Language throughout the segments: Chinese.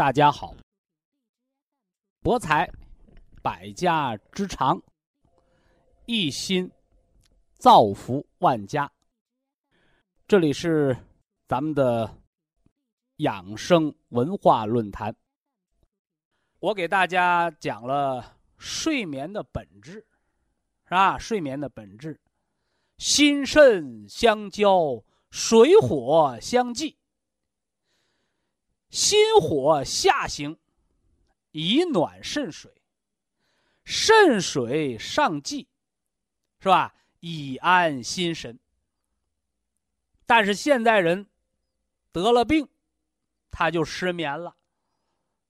大家好，博才百家之长，一心造福万家。这里是咱们的养生文化论坛。我给大家讲了睡眠的本质，是吧？睡眠的本质，心肾相交，水火相济。心火下行，以暖肾水；肾水上济，是吧？以安心神。但是现代人得了病，他就失眠了，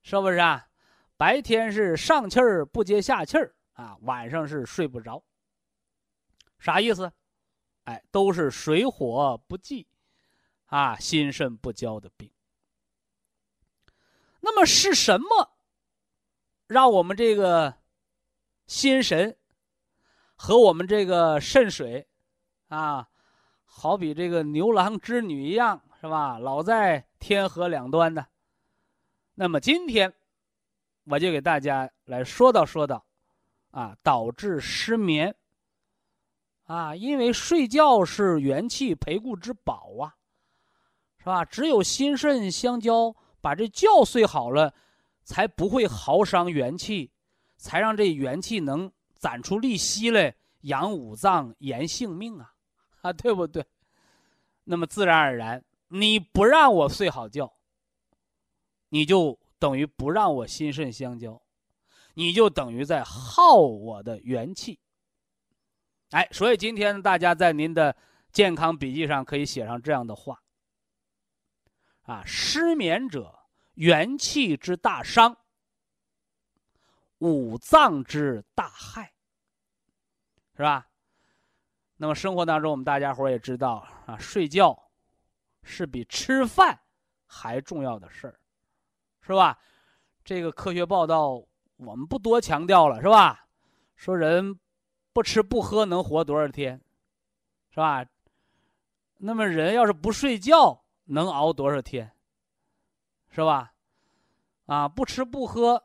是不是啊？白天是上气儿不接下气儿啊，晚上是睡不着。啥意思？哎，都是水火不济啊，心肾不交的病。那么是什么，让我们这个心神和我们这个肾水啊，好比这个牛郎织女一样，是吧？老在天河两端的。那么今天，我就给大家来说道说道，啊，导致失眠啊，因为睡觉是元气培固之宝啊，是吧？只有心肾相交。把这觉睡好了，才不会耗伤元气，才让这元气能攒出利息来养五脏、延性命啊，啊，对不对？那么自然而然，你不让我睡好觉，你就等于不让我心肾相交，你就等于在耗我的元气。哎，所以今天大家在您的健康笔记上可以写上这样的话。啊，失眠者元气之大伤，五脏之大害，是吧？那么生活当中，我们大家伙也知道啊，睡觉是比吃饭还重要的事儿，是吧？这个科学报道我们不多强调了，是吧？说人不吃不喝能活多少天，是吧？那么人要是不睡觉。能熬多少天？是吧？啊，不吃不喝，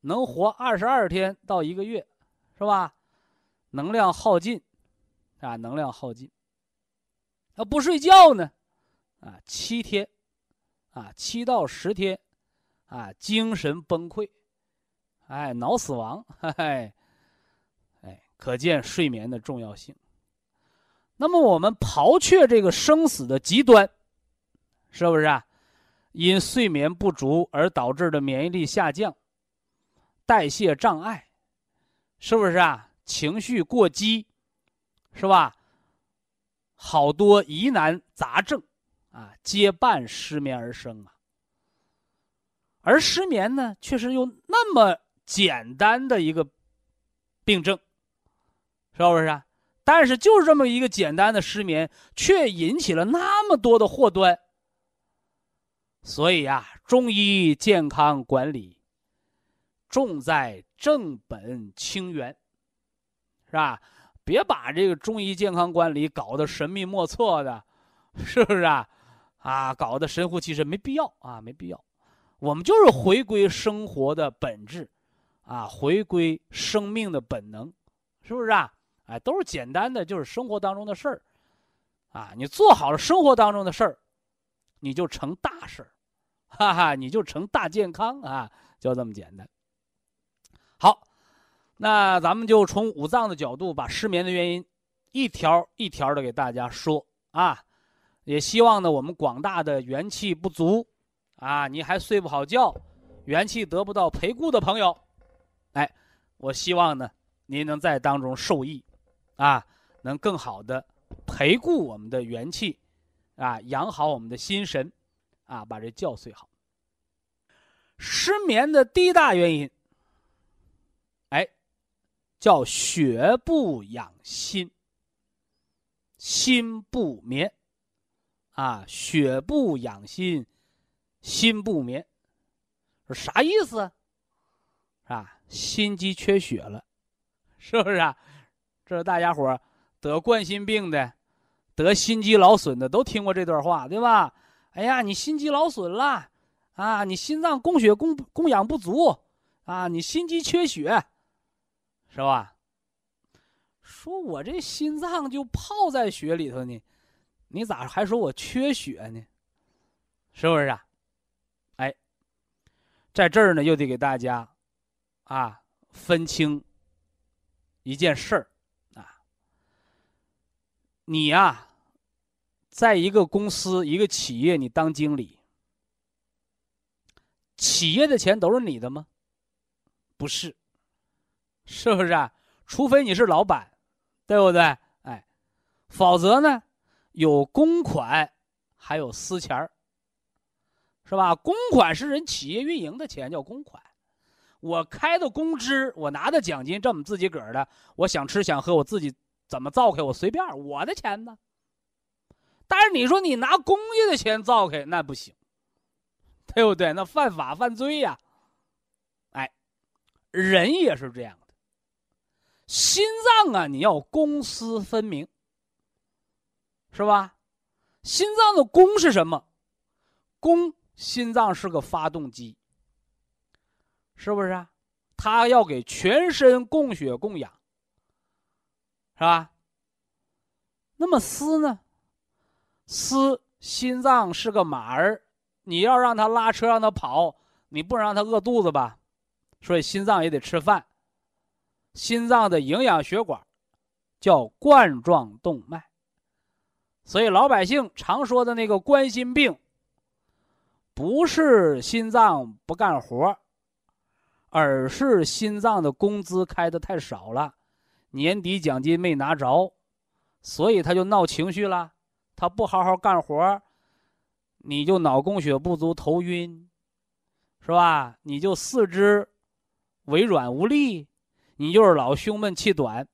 能活二十二天到一个月，是吧？能量耗尽，啊，能量耗尽。那不睡觉呢？啊，七天，啊，七到十天，啊，精神崩溃，哎，脑死亡，哎，哎，可见睡眠的重要性。那么我们刨却这个生死的极端。是不是啊？因睡眠不足而导致的免疫力下降、代谢障碍，是不是啊？情绪过激，是吧？好多疑难杂症啊，皆伴失眠而生啊。而失眠呢，却是又那么简单的一个病症，是不是啊？但是就是这么一个简单的失眠，却引起了那么多的祸端。所以呀，中医健康管理重在正本清源，是吧？别把这个中医健康管理搞得神秘莫测的，是不是啊？啊，搞得神乎其神，没必要啊，没必要。我们就是回归生活的本质，啊，回归生命的本能，是不是啊？哎，都是简单的，就是生活当中的事儿，啊，你做好了生活当中的事儿。你就成大事，哈哈，你就成大健康啊，就这么简单。好，那咱们就从五脏的角度，把失眠的原因一条一条的给大家说啊。也希望呢，我们广大的元气不足，啊，你还睡不好觉，元气得不到培固的朋友，哎，我希望呢，您能在当中受益，啊，能更好的培固我们的元气，啊，养好我们的心神，啊，把这觉睡好。失眠的第一大原因，哎，叫血不养心，心不眠。啊，血不养心，心不眠，说啥意思？啊？心肌缺血了，是不是啊？这是大家伙得冠心病的、得心肌劳损的都听过这段话，对吧？哎呀，你心肌劳损了啊！你心脏供血供供氧不足啊！你心肌缺血，是吧？说我这心脏就泡在血里头呢。你咋还说我缺血呢？是不是啊？哎，在这儿呢，又得给大家啊分清一件事儿啊。你呀，在一个公司、一个企业，你当经理，企业的钱都是你的吗？不是，是不是啊？除非你是老板，对不对？哎，否则呢？有公款，还有私钱儿，是吧？公款是人企业运营的钱，叫公款。我开的工资，我拿的奖金，这么自己个儿的，我想吃想喝，我自己怎么造开，我随便，我的钱呢。但是你说你拿公家的钱造开，那不行，对不对？那犯法犯罪呀。哎，人也是这样的，心脏啊，你要公私分明。是吧？心脏的公是什么？公，心脏是个发动机，是不是啊？它要给全身供血供氧，是吧？那么私呢？思，心脏是个马儿，你要让它拉车，让它跑，你不能让它饿肚子吧？所以心脏也得吃饭。心脏的营养血管叫冠状动脉。所以老百姓常说的那个冠心病，不是心脏不干活，而是心脏的工资开的太少了，年底奖金没拿着，所以他就闹情绪了。他不好好干活，你就脑供血不足、头晕，是吧？你就四肢微软无力，你就是老胸闷气短，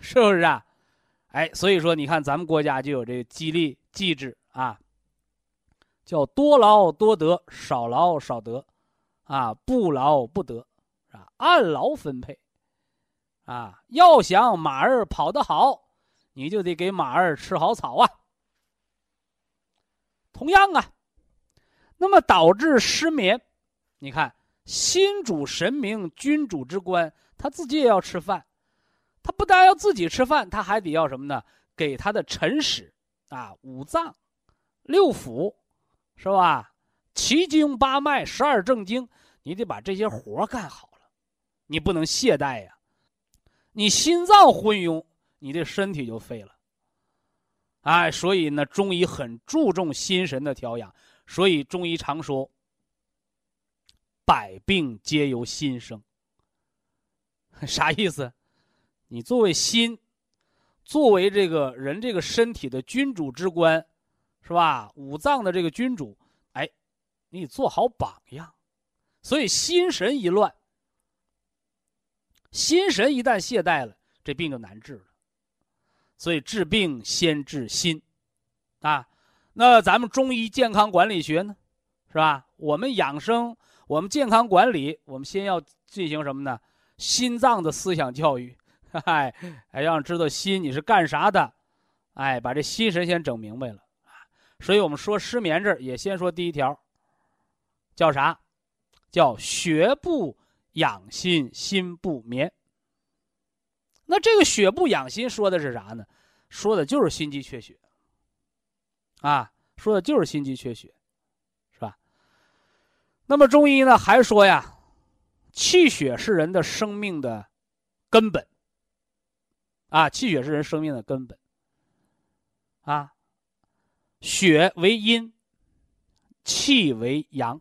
是不是啊？哎，所以说，你看咱们国家就有这个激励机制啊，叫多劳多得，少劳少得，啊，不劳不得，啊，按劳分配，啊，要想马儿跑得好，你就得给马儿吃好草啊。同样啊，那么导致失眠，你看，心主神明，君主之官，他自己也要吃饭。他不但要自己吃饭，他还得要什么呢？给他的臣使，啊，五脏、六腑，是吧？七经八脉、十二正经，你得把这些活干好了，你不能懈怠呀。你心脏昏庸，你这身体就废了。哎，所以呢，中医很注重心神的调养，所以中医常说：“百病皆由心生。” 啥意思？你作为心，作为这个人这个身体的君主之官，是吧？五脏的这个君主，哎，你做好榜样。所以心神一乱，心神一旦懈怠了，这病就难治了。所以治病先治心，啊，那咱们中医健康管理学呢，是吧？我们养生，我们健康管理，我们先要进行什么呢？心脏的思想教育。哎，哎，让知道心你是干啥的，哎，把这心神先整明白了。所以我们说失眠这儿也先说第一条，叫啥？叫学不养心，心不眠。那这个血不养心说的是啥呢？说的就是心肌缺血啊，说的就是心肌缺血，是吧？那么中医呢还说呀，气血是人的生命的根本。啊，气血是人生命的根本。啊，血为阴，气为阳。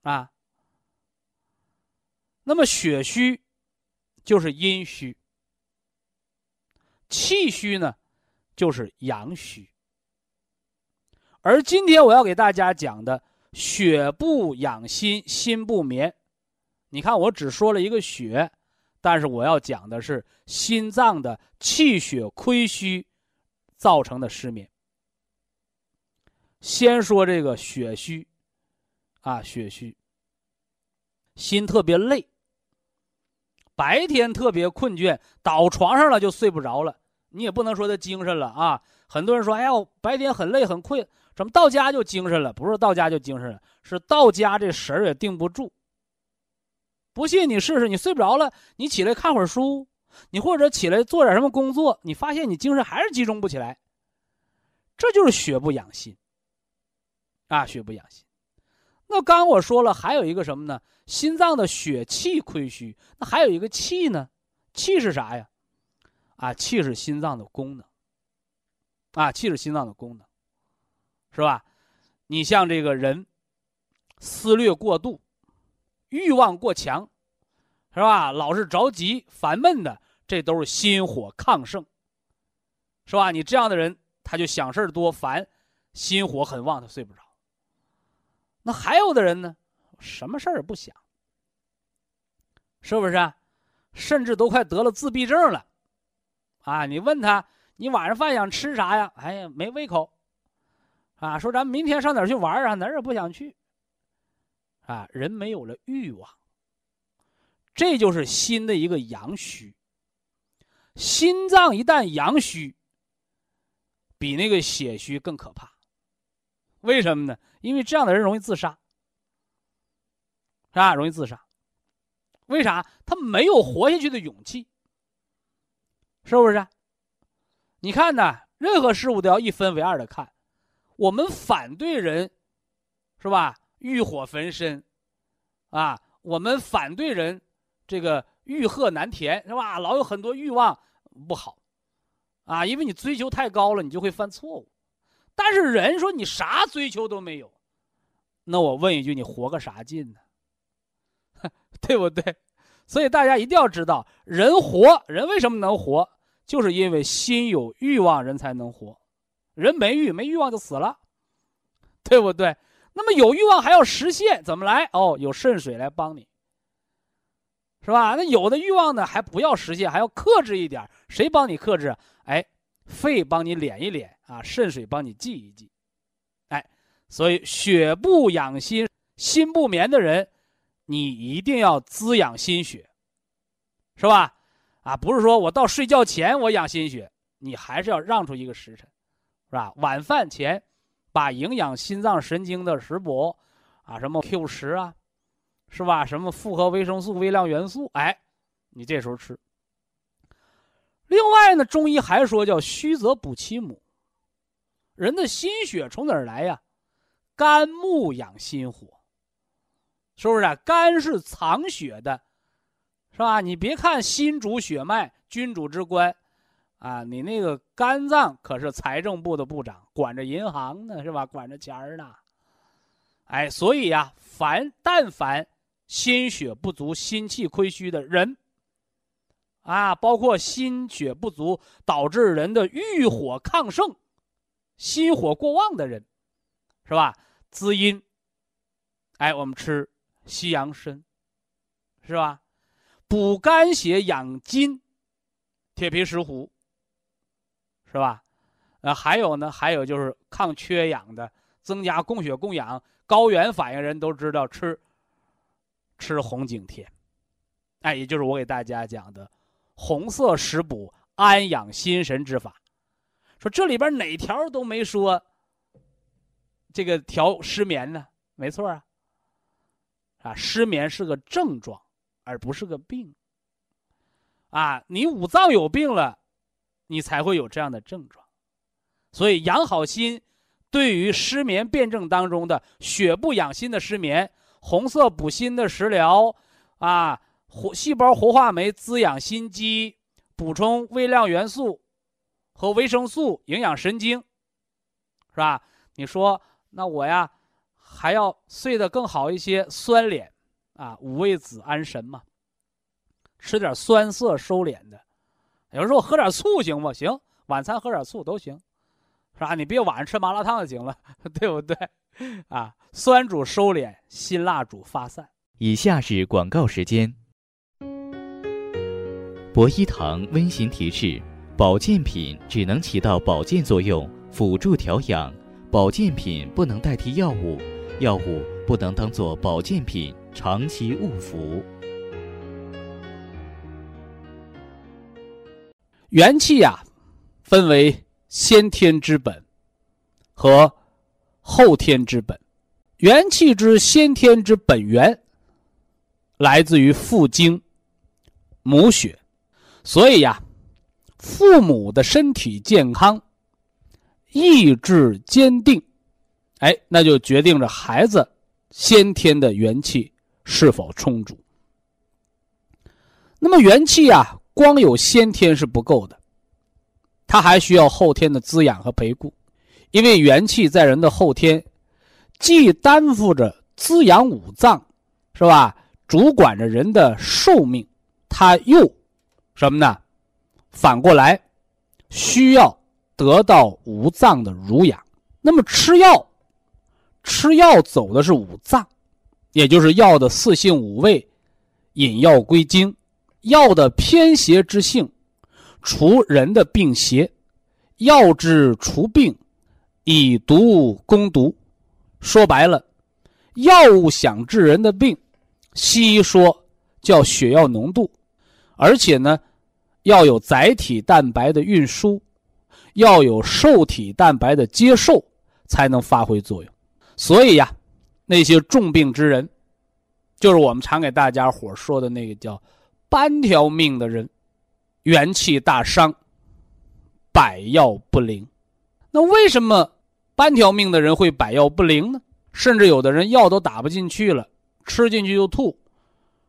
啊，那么血虚就是阴虚，气虚呢就是阳虚。而今天我要给大家讲的血不养心，心不眠。你看，我只说了一个血，但是我要讲的是心脏的气血亏虚造成的失眠。先说这个血虚，啊，血虚，心特别累，白天特别困倦，倒床上了就睡不着了。你也不能说他精神了啊。很多人说：“哎呀，白天很累很困。”怎么到家就精神了？不是到家就精神了，是到家这神儿也定不住。不信你试试，你睡不着了，你起来看会儿书，你或者起来做点什么工作，你发现你精神还是集中不起来。这就是血不养心。啊，血不养心。那刚我说了，还有一个什么呢？心脏的血气亏虚。那还有一个气呢？气是啥呀？啊，气是心脏的功能。啊，气是心脏的功能。是吧？你像这个人，思虑过度，欲望过强，是吧？老是着急、烦闷的，这都是心火亢盛，是吧？你这样的人，他就想事儿多、烦，心火很旺，他睡不着。那还有的人呢，什么事儿也不想，是不是？啊甚至都快得了自闭症了，啊！你问他，你晚上饭想吃啥呀？哎呀，没胃口。啊，说咱明天上哪儿去玩啊？哪儿也不想去。啊，人没有了欲望，这就是心的一个阳虚。心脏一旦阳虚，比那个血虚更可怕。为什么呢？因为这样的人容易自杀，是吧？容易自杀。为啥？他没有活下去的勇气，是不是？你看呢，任何事物都要一分为二的看。我们反对人，是吧？欲火焚身，啊，我们反对人，这个欲壑难填，是吧？老有很多欲望不好，啊，因为你追求太高了，你就会犯错误。但是人说你啥追求都没有，那我问一句，你活个啥劲呢？对不对？所以大家一定要知道，人活人为什么能活，就是因为心有欲望，人才能活。人没欲没欲望就死了，对不对？那么有欲望还要实现，怎么来？哦，有肾水来帮你，是吧？那有的欲望呢，还不要实现，还要克制一点。谁帮你克制？哎，肺帮你敛一敛啊，肾水帮你记一记。哎，所以血不养心，心不眠的人，你一定要滋养心血，是吧？啊，不是说我到睡觉前我养心血，你还是要让出一个时辰。是吧？晚饭前，把营养心脏神经的食补，啊，什么 Q 十啊，是吧？什么复合维生素、微量元素，哎，你这时候吃。另外呢，中医还说叫虚则补其母，人的心血从哪儿来呀？肝木养心火，是不是？啊？肝是藏血的，是吧？你别看心主血脉，君主之官。啊，你那个肝脏可是财政部的部长，管着银行呢，是吧？管着钱儿呢。哎，所以呀，凡但凡心血不足、心气亏虚的人，啊，包括心血不足导致人的欲火亢盛、心火过旺的人，是吧？滋阴。哎，我们吃西洋参，是吧？补肝血、养筋，铁皮石斛。是吧？呃，还有呢，还有就是抗缺氧的，增加供血供氧。高原反应人都知道吃吃红景天，哎，也就是我给大家讲的红色食补安养心神之法。说这里边哪条都没说这个调失眠呢？没错啊，啊，失眠是个症状，而不是个病。啊，你五脏有病了。你才会有这样的症状，所以养好心，对于失眠辩证当中的血不养心的失眠，红色补心的食疗，啊，活细胞活化酶滋养心肌，补充微量元素和维生素，营养神经，是吧？你说那我呀，还要睡得更好一些，酸脸啊，五味子安神嘛，吃点酸涩收敛的。有人说我喝点醋行不行？晚餐喝点醋都行。是吧？你别晚上吃麻辣烫就行了，对不对？啊，酸主收敛，辛辣主发散。以下是广告时间。博一堂温馨提示：保健品只能起到保健作用，辅助调养；保健品不能代替药物，药物不能当做保健品长期误服。元气呀，分为。先天之本和后天之本，元气之先天之本源来自于父精母血，所以呀，父母的身体健康、意志坚定，哎，那就决定着孩子先天的元气是否充足。那么元气呀，光有先天是不够的。它还需要后天的滋养和培固，因为元气在人的后天，既担负着滋养五脏，是吧？主管着人的寿命，它又什么呢？反过来，需要得到五脏的濡养。那么吃药，吃药走的是五脏，也就是药的四性五味，引药归经，药的偏邪之性。除人的病邪，药之除病，以毒攻毒。说白了，药物想治人的病，西医说叫血药浓度，而且呢，要有载体蛋白的运输，要有受体蛋白的接受，才能发挥作用。所以呀，那些重病之人，就是我们常给大家伙说的那个叫半条命的人。元气大伤，百药不灵。那为什么半条命的人会百药不灵呢？甚至有的人药都打不进去了，吃进去就吐，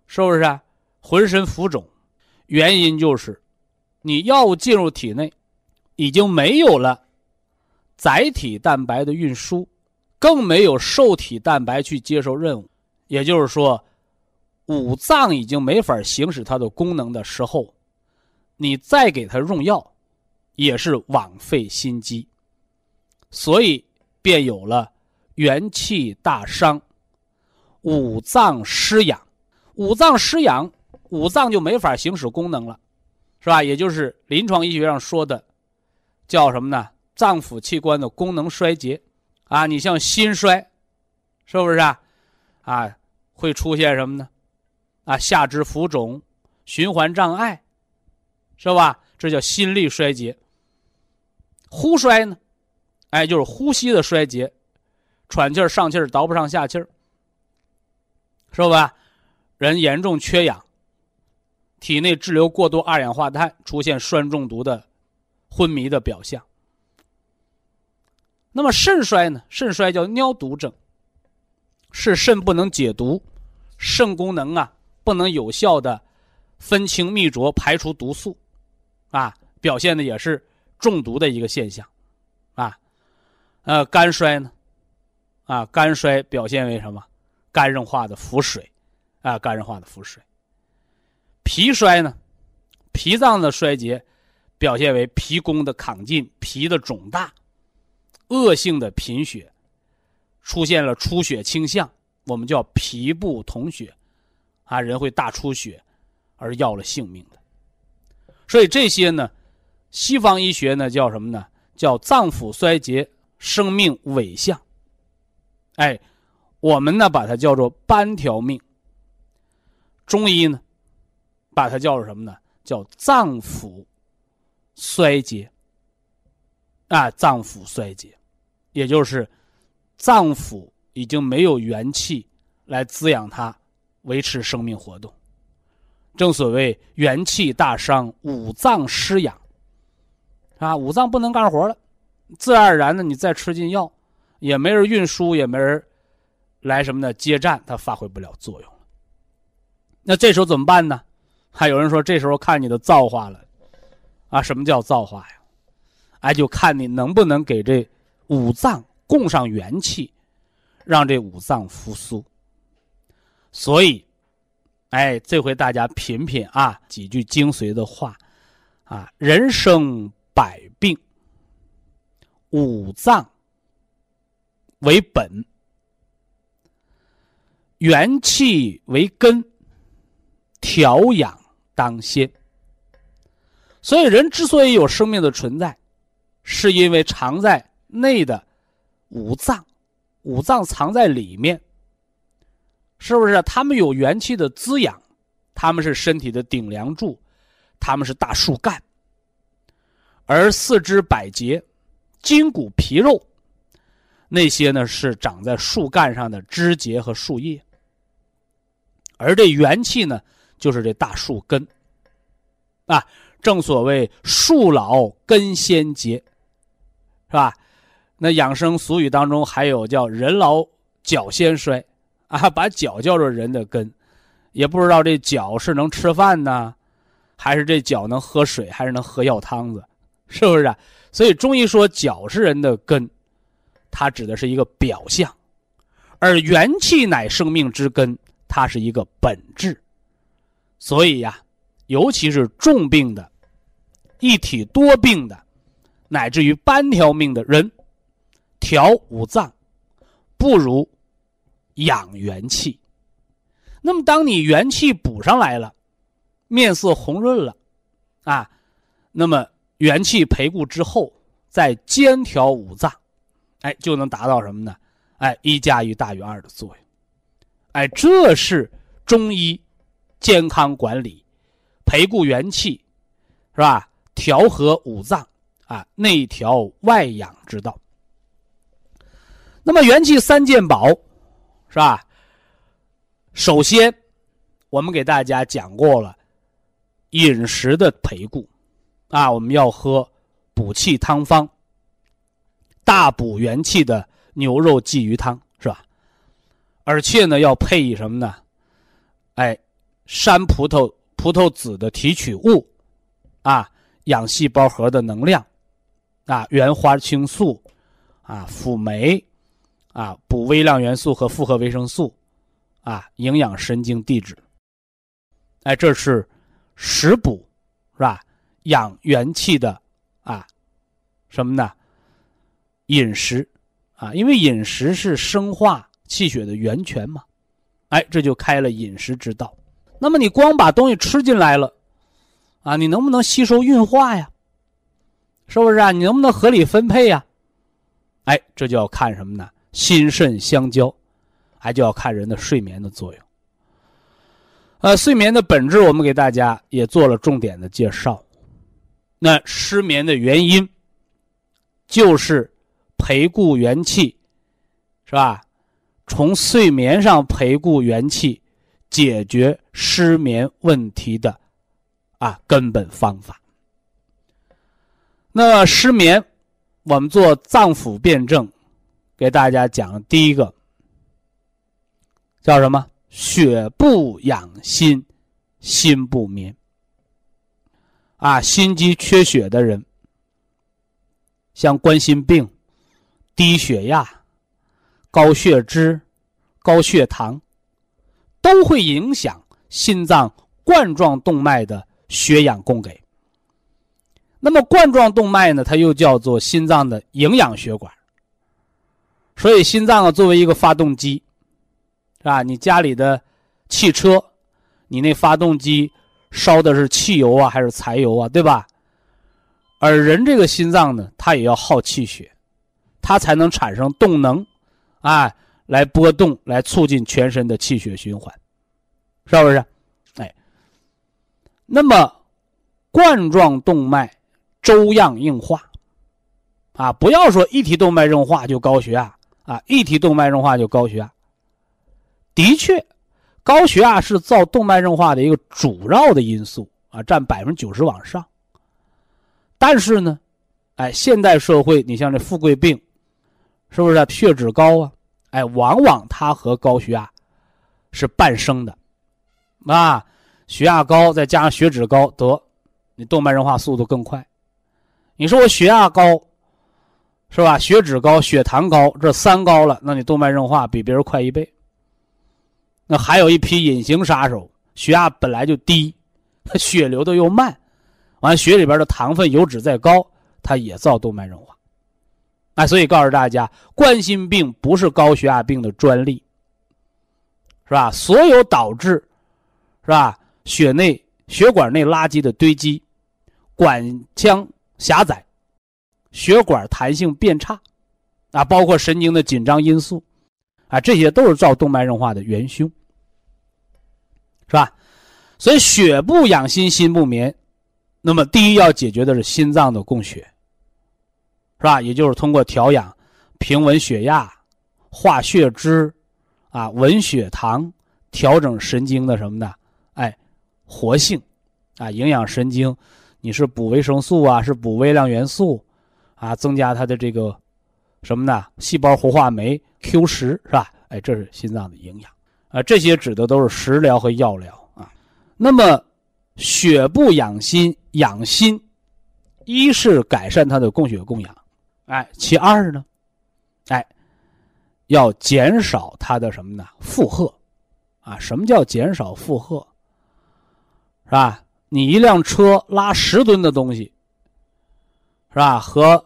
是不是啊？浑身浮肿，原因就是你药物进入体内，已经没有了载体蛋白的运输，更没有受体蛋白去接受任务。也就是说，五脏已经没法行使它的功能的时候。你再给它用药，也是枉费心机，所以便有了元气大伤、五脏失养。五脏失养，五脏就没法行使功能了，是吧？也就是临床医学上说的，叫什么呢？脏腑器官的功能衰竭啊！你像心衰，是不是啊？啊，会出现什么呢？啊，下肢浮肿、循环障碍。是吧？这叫心力衰竭。呼衰呢？哎，就是呼吸的衰竭，喘气儿、上气儿倒不上下气儿，是吧？人严重缺氧，体内滞留过多二氧化碳，出现酸中毒的昏迷的表象。那么肾衰呢？肾衰叫尿毒症，是肾不能解毒，肾功能啊不能有效的分清泌浊，排除毒素。啊，表现的也是中毒的一个现象，啊，呃，肝衰呢，啊，肝衰表现为什么？肝硬化的腹水，啊，肝硬化的腹水。脾衰呢，脾脏的衰竭，表现为脾功的亢进，脾的肿大，恶性的贫血，出现了出血倾向，我们叫脾不统血，啊，人会大出血，而要了性命的。所以这些呢，西方医学呢叫什么呢？叫脏腑衰竭、生命伪象。哎，我们呢把它叫做半条命。中医呢，把它叫做什么呢？叫脏腑衰竭。啊，脏腑衰竭，也就是脏腑已经没有元气来滋养它，维持生命活动。正所谓元气大伤，五脏失养，啊，五脏不能干活了，自然而然的，你再吃进药，也没人运输，也没人来什么呢接站，它发挥不了作用。那这时候怎么办呢？还有人说，这时候看你的造化了，啊，什么叫造化呀？哎，就看你能不能给这五脏供上元气，让这五脏复苏。所以，哎，这回大家品品啊，几句精髓的话，啊，人生百病，五脏为本，元气为根。调养当先，所以人之所以有生命的存在，是因为藏在内的五脏，五脏藏在里面，是不是？他们有元气的滋养，他们是身体的顶梁柱，他们是大树干，而四肢百节、筋骨皮肉，那些呢是长在树干上的枝节和树叶，而这元气呢？就是这大树根，啊，正所谓树老根先结，是吧？那养生俗语当中还有叫人老脚先衰，啊，把脚叫做人的根，也不知道这脚是能吃饭呢，还是这脚能喝水，还是能喝药汤子，是不是？啊？所以中医说脚是人的根，它指的是一个表象，而元气乃生命之根，它是一个本质。所以呀，尤其是重病的、一体多病的，乃至于半条命的人，调五脏不如养元气。那么，当你元气补上来了，面色红润了，啊，那么元气培固之后，再兼调五脏，哎，就能达到什么呢？哎，一加一大于二的作用。哎，这是中医。健康管理，培固元气，是吧？调和五脏啊，内调外养之道。那么元气三件宝，是吧？首先，我们给大家讲过了饮食的培固啊，我们要喝补气汤方，大补元气的牛肉鲫鱼汤，是吧？而且呢，要配以什么呢？哎。山葡萄葡萄籽的提取物，啊，养细胞核的能量，啊，原花青素，啊，辅酶，啊，补微量元素和复合维生素，啊，营养神经递质。哎，这是食补，是吧？养元气的啊，什么呢？饮食，啊，因为饮食是生化气血的源泉嘛。哎，这就开了饮食之道。那么你光把东西吃进来了，啊，你能不能吸收运化呀？是不是啊？你能不能合理分配呀？哎，这就要看什么呢？心肾相交，还就要看人的睡眠的作用。呃，睡眠的本质，我们给大家也做了重点的介绍。那失眠的原因，就是培固元气，是吧？从睡眠上培固元气。解决失眠问题的啊根本方法。那失眠，我们做脏腑辩证，给大家讲第一个叫什么？血不养心，心不眠。啊，心肌缺血的人，像冠心病、低血压、高血脂、高血糖。都会影响心脏冠状动脉的血氧供给。那么冠状动脉呢？它又叫做心脏的营养血管。所以心脏啊，作为一个发动机，是吧？你家里的汽车，你那发动机烧的是汽油啊，还是柴油啊？对吧？而人这个心脏呢，它也要耗气血，它才能产生动能，啊。来波动，来促进全身的气血循环，是不是？哎，那么冠状动脉粥样硬化啊，不要说一提动脉硬化就高血压啊，一提动脉硬化就高血压。的确，高血压是造动脉硬化的一个主要的因素啊，占百分之九十往上。但是呢，哎，现代社会，你像这富贵病。是不是血脂高啊？哎，往往它和高血压是伴生的，啊，血压高再加上血脂高，得你动脉硬化速度更快。你说我血压高，是吧？血脂高、血糖高，这三高了，那你动脉硬化比别人快一倍。那还有一批隐形杀手，血压本来就低，他血流的又慢，完血里边的糖分、油脂再高，它也造动脉硬化。哎，所以告诉大家，冠心病不是高血压病的专利，是吧？所有导致，是吧？血内血管内垃圾的堆积，管腔狭窄，血管弹性变差，啊，包括神经的紧张因素，啊，这些都是造动脉硬化的元凶，是吧？所以血不养心，心不眠，那么第一要解决的是心脏的供血。是吧？也就是通过调养、平稳血压、化血脂，啊，稳血糖，调整神经的什么的，哎，活性，啊，营养神经，你是补维生素啊，是补微量元素，啊，增加它的这个什么呢？细胞活化酶 Q 十是吧？哎，这是心脏的营养，啊，这些指的都是食疗和药疗啊。那么，血不养心，养心，一是改善它的供血供氧。哎，其二呢，哎，要减少它的什么呢？负荷，啊，什么叫减少负荷？是吧？你一辆车拉十吨的东西，是吧？和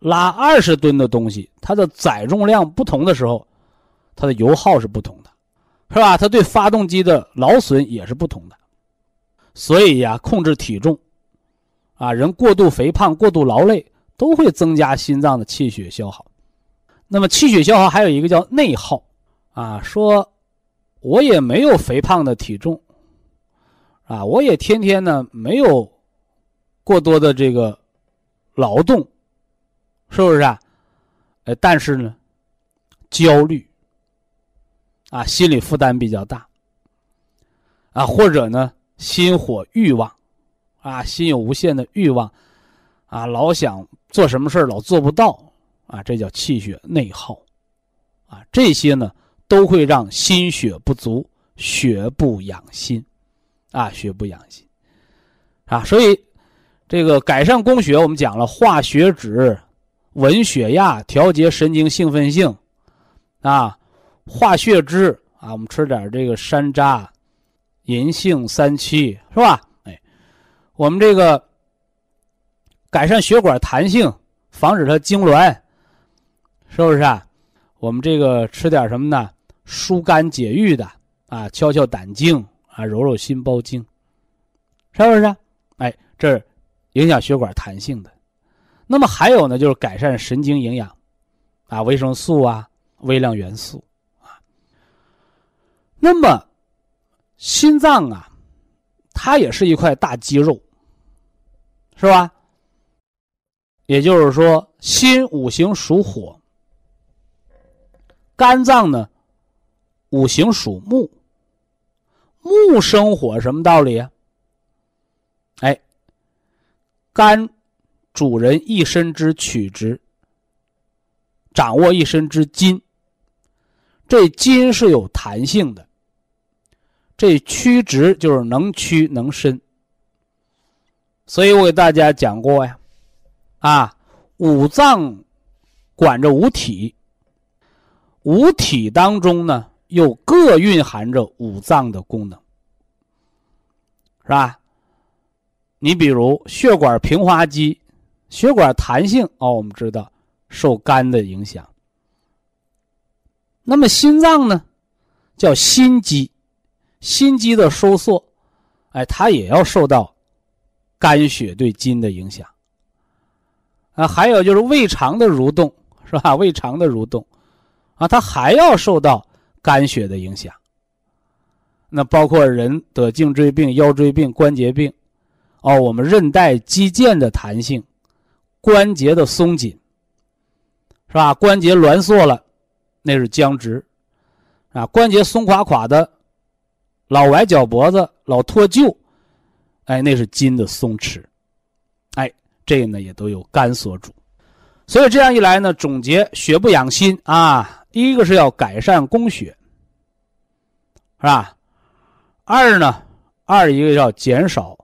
拉二十吨的东西，它的载重量不同的时候，它的油耗是不同的，是吧？它对发动机的劳损也是不同的。所以呀，控制体重，啊，人过度肥胖、过度劳累。都会增加心脏的气血消耗，那么气血消耗还有一个叫内耗，啊，说我也没有肥胖的体重，啊，我也天天呢没有过多的这个劳动，是不是啊？呃，但是呢，焦虑，啊，心理负担比较大，啊，或者呢，心火欲望，啊，心有无限的欲望，啊，老想。做什么事老做不到，啊，这叫气血内耗，啊，这些呢都会让心血不足，血不养心，啊，血不养心，啊，所以这个改善供血，我们讲了化血脂、稳血压、调节神经兴奋性，啊，化血脂啊，我们吃点这个山楂、银杏、三七，是吧？哎，我们这个。改善血管弹性，防止它痉挛，是不是啊？我们这个吃点什么呢？疏肝解郁的啊，敲敲胆经啊，揉揉心包经，是不是？哎，这影响血管弹性的。那么还有呢，就是改善神经营养啊，维生素啊，微量元素啊。那么心脏啊，它也是一块大肌肉，是吧？也就是说，心五行属火，肝脏呢五行属木，木生火，什么道理啊？哎，肝主人一身之曲直，掌握一身之筋，这筋是有弹性的，这曲直就是能屈能伸，所以我给大家讲过呀。啊，五脏管着五体，五体当中呢，又各蕴含着五脏的功能，是吧？你比如血管平滑肌，血管弹性哦，我们知道受肝的影响。那么心脏呢，叫心肌，心肌的收缩，哎，它也要受到肝血对筋的影响。啊，还有就是胃肠的蠕动，是吧？胃肠的蠕动，啊，它还要受到肝血的影响。那包括人得颈椎病、腰椎病、关节病，哦，我们韧带、肌腱的弹性，关节的松紧，是吧？关节挛缩了，那是僵直，啊，关节松垮垮的，老崴脚脖子、老脱臼，哎，那是筋的松弛。这呢也都有肝所主，所以这样一来呢，总结血不养心啊，一个是要改善供血，是吧？二呢，二一个要减少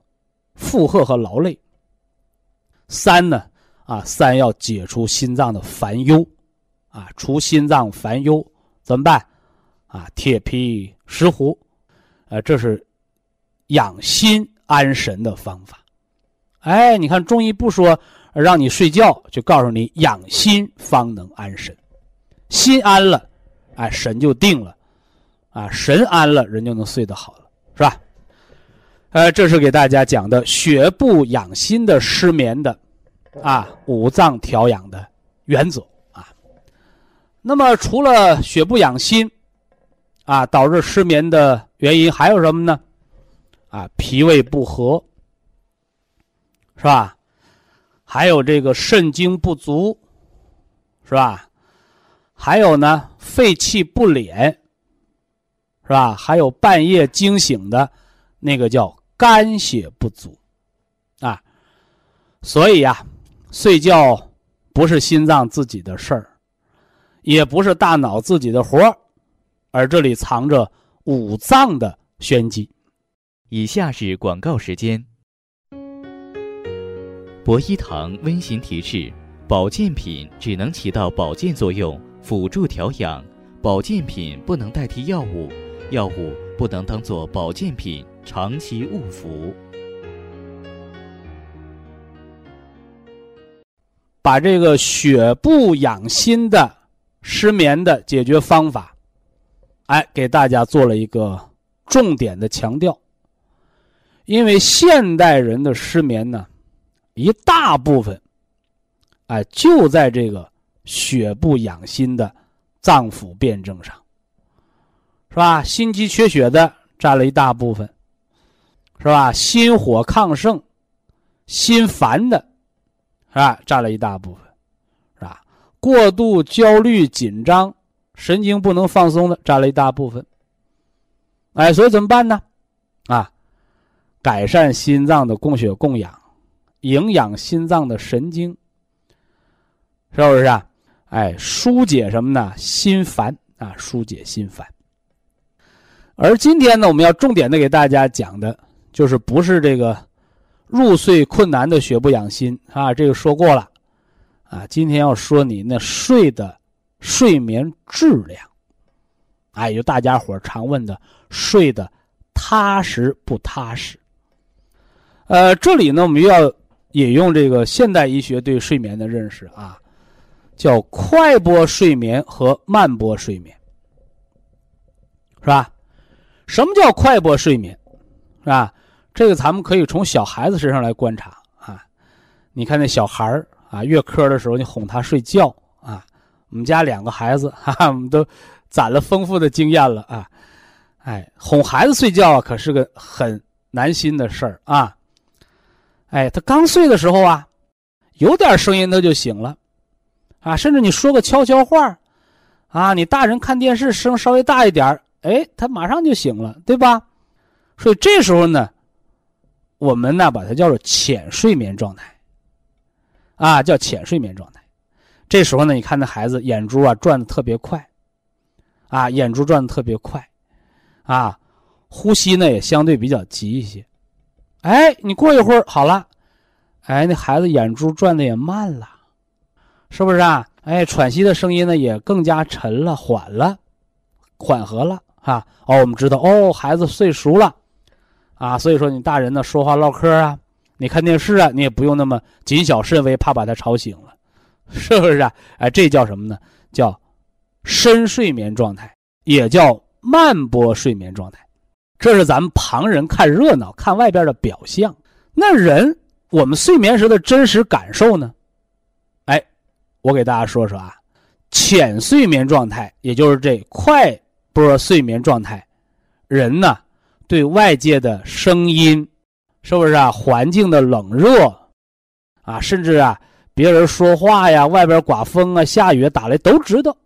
负荷和劳累。三呢，啊，三要解除心脏的烦忧，啊，除心脏烦忧怎么办？啊，铁皮石斛，呃，这是养心安神的方法。哎，你看中医不说让你睡觉，就告诉你养心方能安神，心安了，哎，神就定了，啊，神安了，人就能睡得好了，是吧？呃，这是给大家讲的血不养心的失眠的，啊，五脏调养的原则啊。那么除了血不养心，啊，导致失眠的原因还有什么呢？啊，脾胃不和，是吧？还有这个肾精不足，是吧？还有呢，肺气不敛，是吧？还有半夜惊醒的，那个叫肝血不足，啊，所以呀，睡觉不是心脏自己的事儿，也不是大脑自己的活儿。而这里藏着五脏的玄机。以下是广告时间。博一堂温馨提示：保健品只能起到保健作用，辅助调养；保健品不能代替药物，药物不能当做保健品长期误服。把这个血不养心的失眠的解决方法。哎，给大家做了一个重点的强调，因为现代人的失眠呢，一大部分，哎，就在这个血不养心的脏腑辩证上，是吧？心肌缺血的占了一大部分，是吧？心火亢盛、心烦的，是吧？占了一大部分，是吧？过度焦虑紧张。神经不能放松的占了一大部分，哎，所以怎么办呢？啊，改善心脏的供血供氧，营养心脏的神经，是不是啊？哎，疏解什么呢？心烦啊，疏解心烦。而今天呢，我们要重点的给大家讲的，就是不是这个入睡困难的血不养心啊，这个说过了，啊，今天要说你那睡的。睡眠质量，哎，就大家伙常问的，睡得踏实不踏实？呃，这里呢，我们要引用这个现代医学对睡眠的认识啊，叫快波睡眠和慢波睡眠，是吧？什么叫快波睡眠？是吧？这个咱们可以从小孩子身上来观察啊。你看那小孩儿啊，月科的时候，你哄他睡觉啊。我们家两个孩子，哈哈，我们都攒了丰富的经验了啊！哎，哄孩子睡觉啊，可是个很难心的事儿啊！哎，他刚睡的时候啊，有点声音他就醒了，啊，甚至你说个悄悄话啊，你大人看电视声稍微大一点哎，他马上就醒了，对吧？所以这时候呢，我们呢把它叫做浅睡眠状态，啊，叫浅睡眠状态。这时候呢，你看那孩子眼珠啊转的特别快，啊，眼珠转的特别快，啊，呼吸呢也相对比较急一些。哎，你过一会儿好了，哎，那孩子眼珠转的也慢了，是不是啊？哎，喘息的声音呢也更加沉了、缓了、缓和了啊。哦，我们知道哦，孩子睡熟了，啊，所以说你大人呢说话唠嗑啊，你看电视啊，你也不用那么谨小慎微，怕把他吵醒了。是不是啊？哎，这叫什么呢？叫深睡眠状态，也叫慢波睡眠状态。这是咱们旁人看热闹、看外边的表象。那人我们睡眠时的真实感受呢？哎，我给大家说说啊，浅睡眠状态，也就是这快波睡眠状态，人呢对外界的声音，是不是啊？环境的冷热啊，甚至啊。别人说话呀，外边刮风啊、下雨、打雷都知道，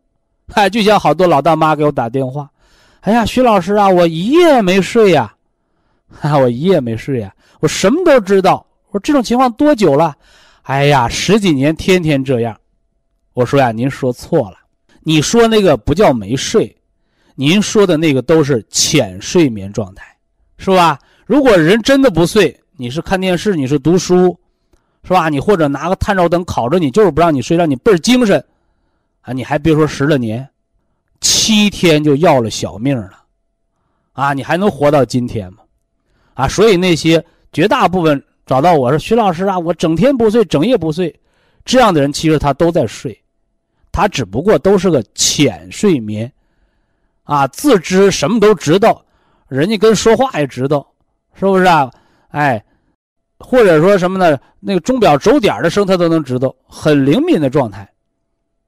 嗨，就像好多老大妈给我打电话，哎呀，徐老师啊，我一夜没睡呀，哈，我一夜没睡呀，我什么都知道。我说这种情况多久了？哎呀，十几年，天天这样，我说呀，您说错了，你说那个不叫没睡，您说的那个都是浅睡眠状态，是吧？如果人真的不睡，你是看电视，你是读书，是吧？你或者拿个探照灯烤着你，就是不让你睡，让你倍儿精神，啊，你还别说十来年，七天就要了小命了，啊，你还能活到今天吗？啊，所以那些绝大部分找到我说徐老师啊，我整天不睡，整夜不睡，这样的人其实他都在睡，他只不过都是个浅睡眠，啊，自知什么都知道，人家跟说话也知道，是不是啊？哎，或者说什么呢？那个钟表走点的声他都能知道，很灵敏的状态。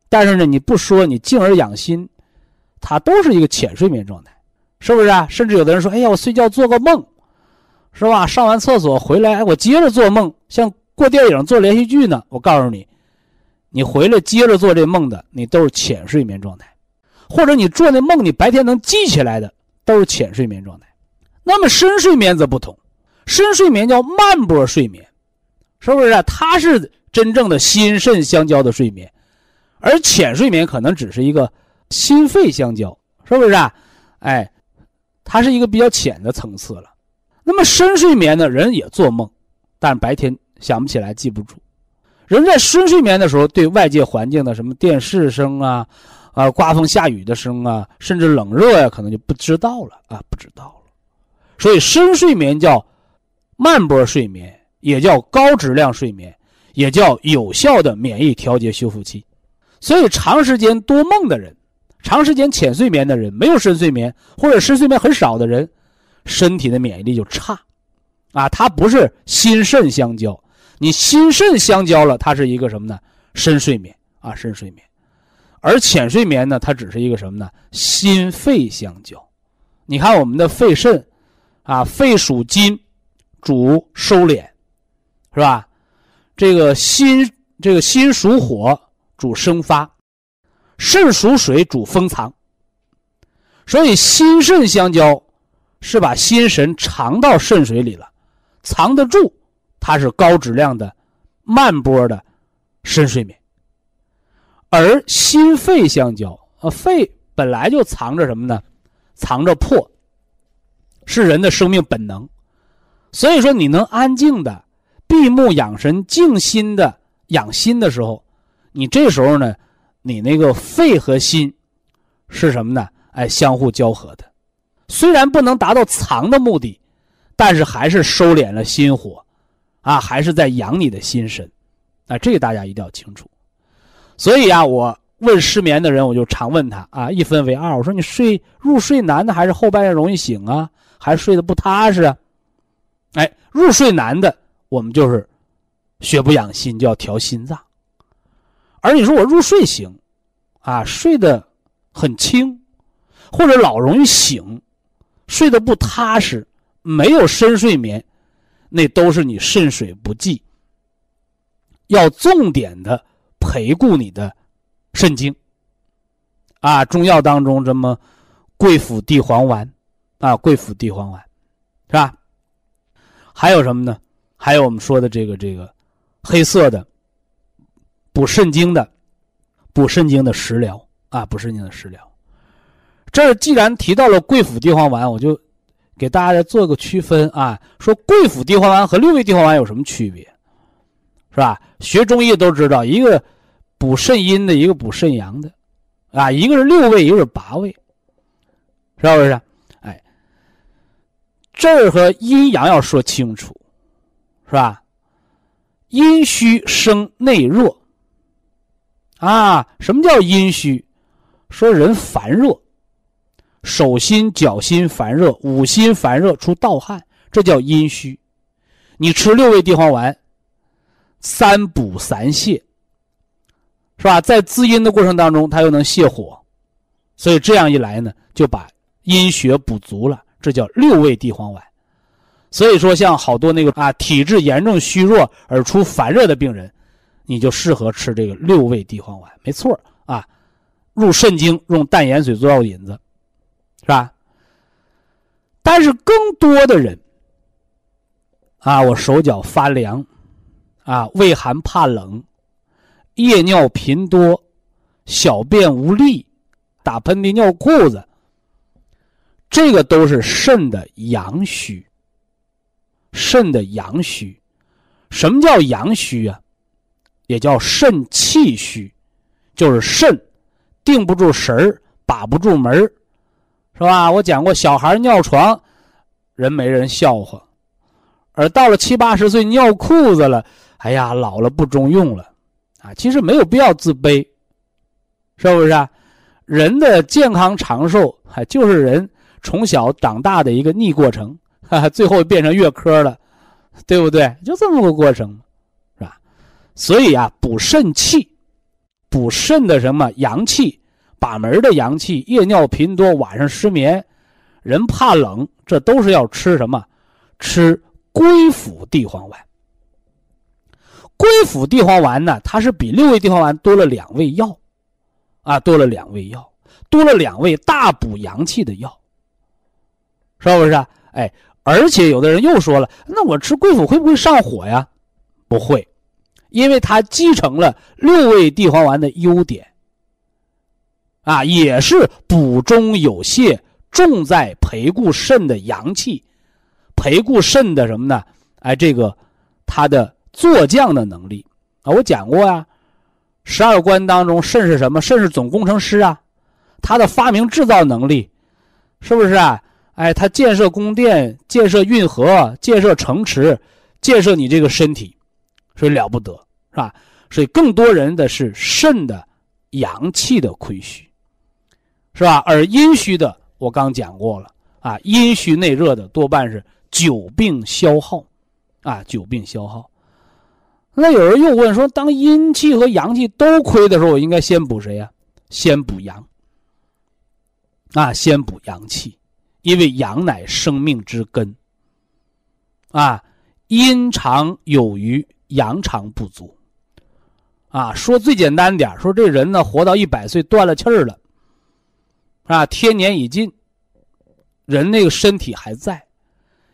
但是呢，你不说，你静而养心，它都是一个浅睡眠状态，是不是啊？甚至有的人说：“哎呀，我睡觉做个梦。”是吧？上完厕所回来，我接着做梦，像过电影、做连续剧呢。我告诉你，你回来接着做这梦的，你都是浅睡眠状态；或者你做那梦，你白天能记起来的，都是浅睡眠状态。那么深睡眠则不同，深睡眠叫慢波睡眠，是不是啊？它是真正的心肾相交的睡眠，而浅睡眠可能只是一个心肺相交，是不是？啊？哎，它是一个比较浅的层次了。那么深睡眠呢，人也做梦，但是白天想不起来，记不住。人在深睡眠的时候，对外界环境的什么电视声啊、啊刮风下雨的声啊，甚至冷热呀，可能就不知道了啊，不知道了。所以深睡眠叫慢波睡眠，也叫高质量睡眠，也叫有效的免疫调节修复期。所以长时间多梦的人，长时间浅睡眠的人，没有深睡眠或者深睡眠很少的人。身体的免疫力就差，啊，它不是心肾相交，你心肾相交了，它是一个什么呢？深睡眠啊，深睡眠，而浅睡眠呢，它只是一个什么呢？心肺相交。你看我们的肺肾，啊，肺属金，主收敛，是吧？这个心，这个心属火，主生发，肾属水，主封藏。所以心肾相交。是把心神藏到肾水里了，藏得住，它是高质量的、慢波的深睡眠。而心肺相交，呃，肺本来就藏着什么呢？藏着魄，是人的生命本能。所以说，你能安静的闭目养神、静心的养心的时候，你这时候呢，你那个肺和心是什么呢？哎，相互交合的。虽然不能达到藏的目的，但是还是收敛了心火，啊，还是在养你的心神，啊，这个大家一定要清楚。所以啊，我问失眠的人，我就常问他啊，一分为二，我说你睡入睡难的还是后半夜容易醒啊，还是睡得不踏实啊？哎，入睡难的，我们就是血不养心，就要调心脏。而你说我入睡行，啊，睡得很轻，或者老容易醒。睡得不踏实，没有深睡眠，那都是你肾水不济。要重点的培固你的肾精。啊，中药当中什么桂附地黄丸，啊，桂附地黄丸，是吧？还有什么呢？还有我们说的这个这个黑色的补肾精的补肾精的食疗啊，补肾精的食疗。这既然提到了桂附地黄丸，我就给大家做个区分啊。说桂附地黄丸和六味地黄丸有什么区别，是吧？学中医都知道，一个补肾阴的，一个补肾阳的，啊，一个是六味，一个是八味，是不是？哎，这儿和阴阳要说清楚，是吧？阴虚生内热，啊，什么叫阴虚？说人烦热。手心脚心烦热，五心烦热出盗汗，这叫阴虚。你吃六味地黄丸，三补三泻，是吧？在滋阴的过程当中，它又能泻火，所以这样一来呢，就把阴血补足了，这叫六味地黄丸。所以说，像好多那个啊，体质严重虚弱而出烦热的病人，你就适合吃这个六味地黄丸，没错啊。入肾经，用淡盐水做药引子。是吧？但是更多的人，啊，我手脚发凉，啊，畏寒怕冷，夜尿频多，小便无力、打喷嚏、尿裤子，这个都是肾的阳虚。肾的阳虚，什么叫阳虚啊？也叫肾气虚，就是肾定不住神儿，把不住门儿，是吧？我讲过，小孩尿床，人没人笑话，而到了七八十岁尿裤子了，哎呀，老了不中用了，啊，其实没有必要自卑，是不是啊？人的健康长寿，还就是人从小长大的一个逆过程，哈哈，最后变成月科了，对不对？就这么个过程。所以啊，补肾气，补肾的什么阳气，把门的阳气，夜尿频多，晚上失眠，人怕冷，这都是要吃什么？吃归附地黄丸。归附地黄丸呢，它是比六味地黄丸多了两味药，啊，多了两味药，多了两味大补阳气的药，是不是？啊哎，而且有的人又说了，那我吃归附会不会上火呀？不会。因为它继承了六味地黄丸的优点，啊，也是补中有泻，重在培固肾的阳气，培固肾的什么呢？哎，这个它的做降的能力啊，我讲过啊，十二关当中，肾是什么？肾是总工程师啊，它的发明制造能力，是不是啊？哎，它建设宫殿，建设运河，建设城池，建设你这个身体，所以了不得。是吧？所以更多人的是肾的阳气的亏虚，是吧？而阴虚的，我刚讲过了啊，阴虚内热的多半是久病消耗，啊，久病消耗。那有人又问说，当阴气和阳气都亏的时候，我应该先补谁呀？先补阳，啊，先补阳气，因为阳乃生命之根。啊，阴长有余，阳长不足。啊，说最简单点说这人呢活到一百岁断了气儿了，啊，天年已尽，人那个身体还在，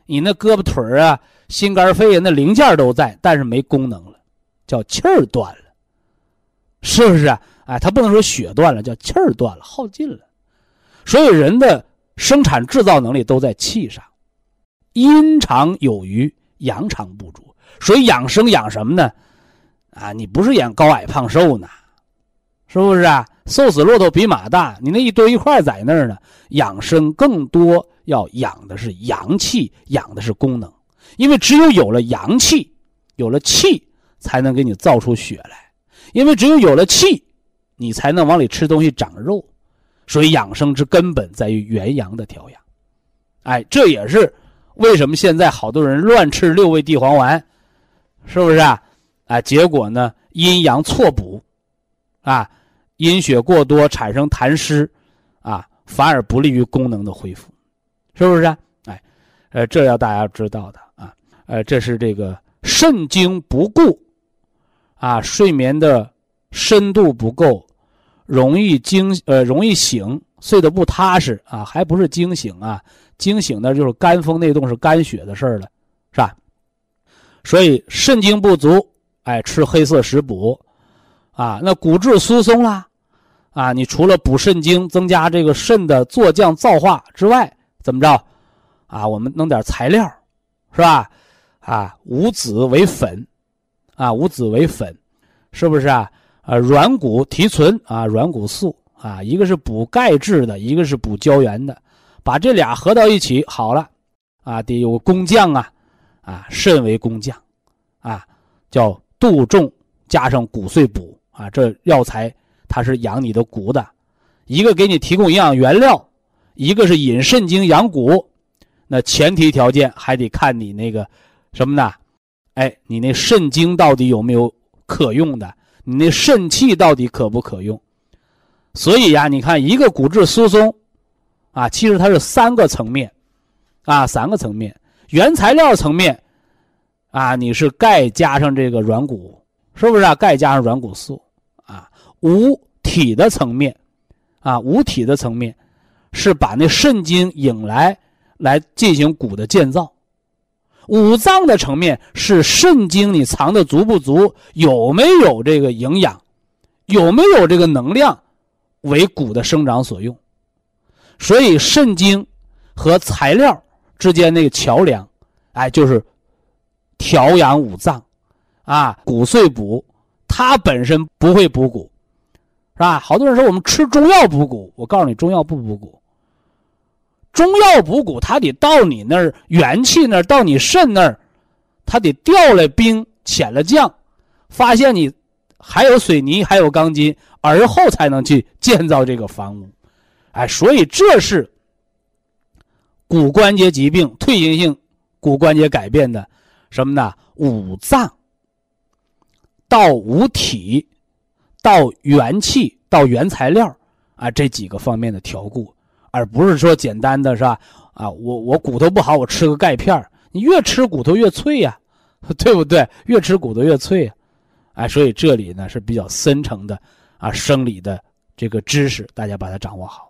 你那胳膊腿儿啊、心肝肺啊那零件都在，但是没功能了，叫气儿断了，是不是啊？哎，他不能说血断了，叫气儿断了，耗尽了。所以人的生产制造能力都在气上，阴长有余，阳长不足，所以养生养什么呢？啊，你不是养高矮胖瘦呢，是不是啊？瘦死骆驼比马大，你那一堆一块在那儿呢。养生更多要养的是阳气，养的是功能，因为只有有了阳气，有了气，才能给你造出血来。因为只有有了气，你才能往里吃东西长肉。所以养生之根本在于元阳的调养。哎，这也是为什么现在好多人乱吃六味地黄丸，是不是啊？啊，结果呢，阴阳错补，啊，阴血过多产生痰湿，啊，反而不利于功能的恢复，是不是？哎，呃，这要大家知道的啊，呃，这是这个肾精不固，啊，睡眠的深度不够，容易惊呃容易醒，睡得不踏实啊，还不是惊醒啊，惊醒的就是肝风内动是肝血的事儿了，是吧？所以肾精不足。哎，吃黑色食补，啊，那骨质疏松啦，啊，你除了补肾精，增加这个肾的做降造化之外，怎么着？啊，我们弄点材料，是吧？啊，五子为粉，啊，五子为粉，是不是啊？啊，软骨提纯啊，软骨素啊，一个是补钙质的，一个是补胶原的，把这俩合到一起，好了，啊，得有工匠啊，啊，肾为工匠，啊，叫。杜仲加上骨碎补啊，这药材它是养你的骨的，一个给你提供营养原料，一个是引肾精养骨，那前提条件还得看你那个什么呢？哎，你那肾精到底有没有可用的？你那肾气到底可不可用？所以呀，你看一个骨质疏松啊，其实它是三个层面啊，三个层面，原材料层面。啊，你是钙加上这个软骨，是不是啊？钙加上软骨素，啊，五体的层面，啊，五体的层面，是把那肾精引来，来进行骨的建造。五脏的层面是肾精你藏的足不足，有没有这个营养，有没有这个能量为骨的生长所用？所以肾精和材料之间那个桥梁，哎，就是调养五脏，啊，骨髓补，它本身不会补骨，是吧？好多人说我们吃中药补骨，我告诉你，中药不补骨。中药补骨，它得到你那儿元气那儿，到你肾那儿，它得调了兵，遣了将，发现你还有水泥，还有钢筋，而后才能去建造这个房屋。哎，所以这是骨关节疾病、退行性骨关节改变的什么呢？五脏到五体，到元气，到原材料啊，这几个方面的调固，而不是说简单的是吧？啊，我我骨头不好，我吃个钙片你越吃骨头越脆呀，对不对？越吃骨头越脆呀，哎，所以这里呢是比较深层的啊生理的这个知识，大家把它掌握好。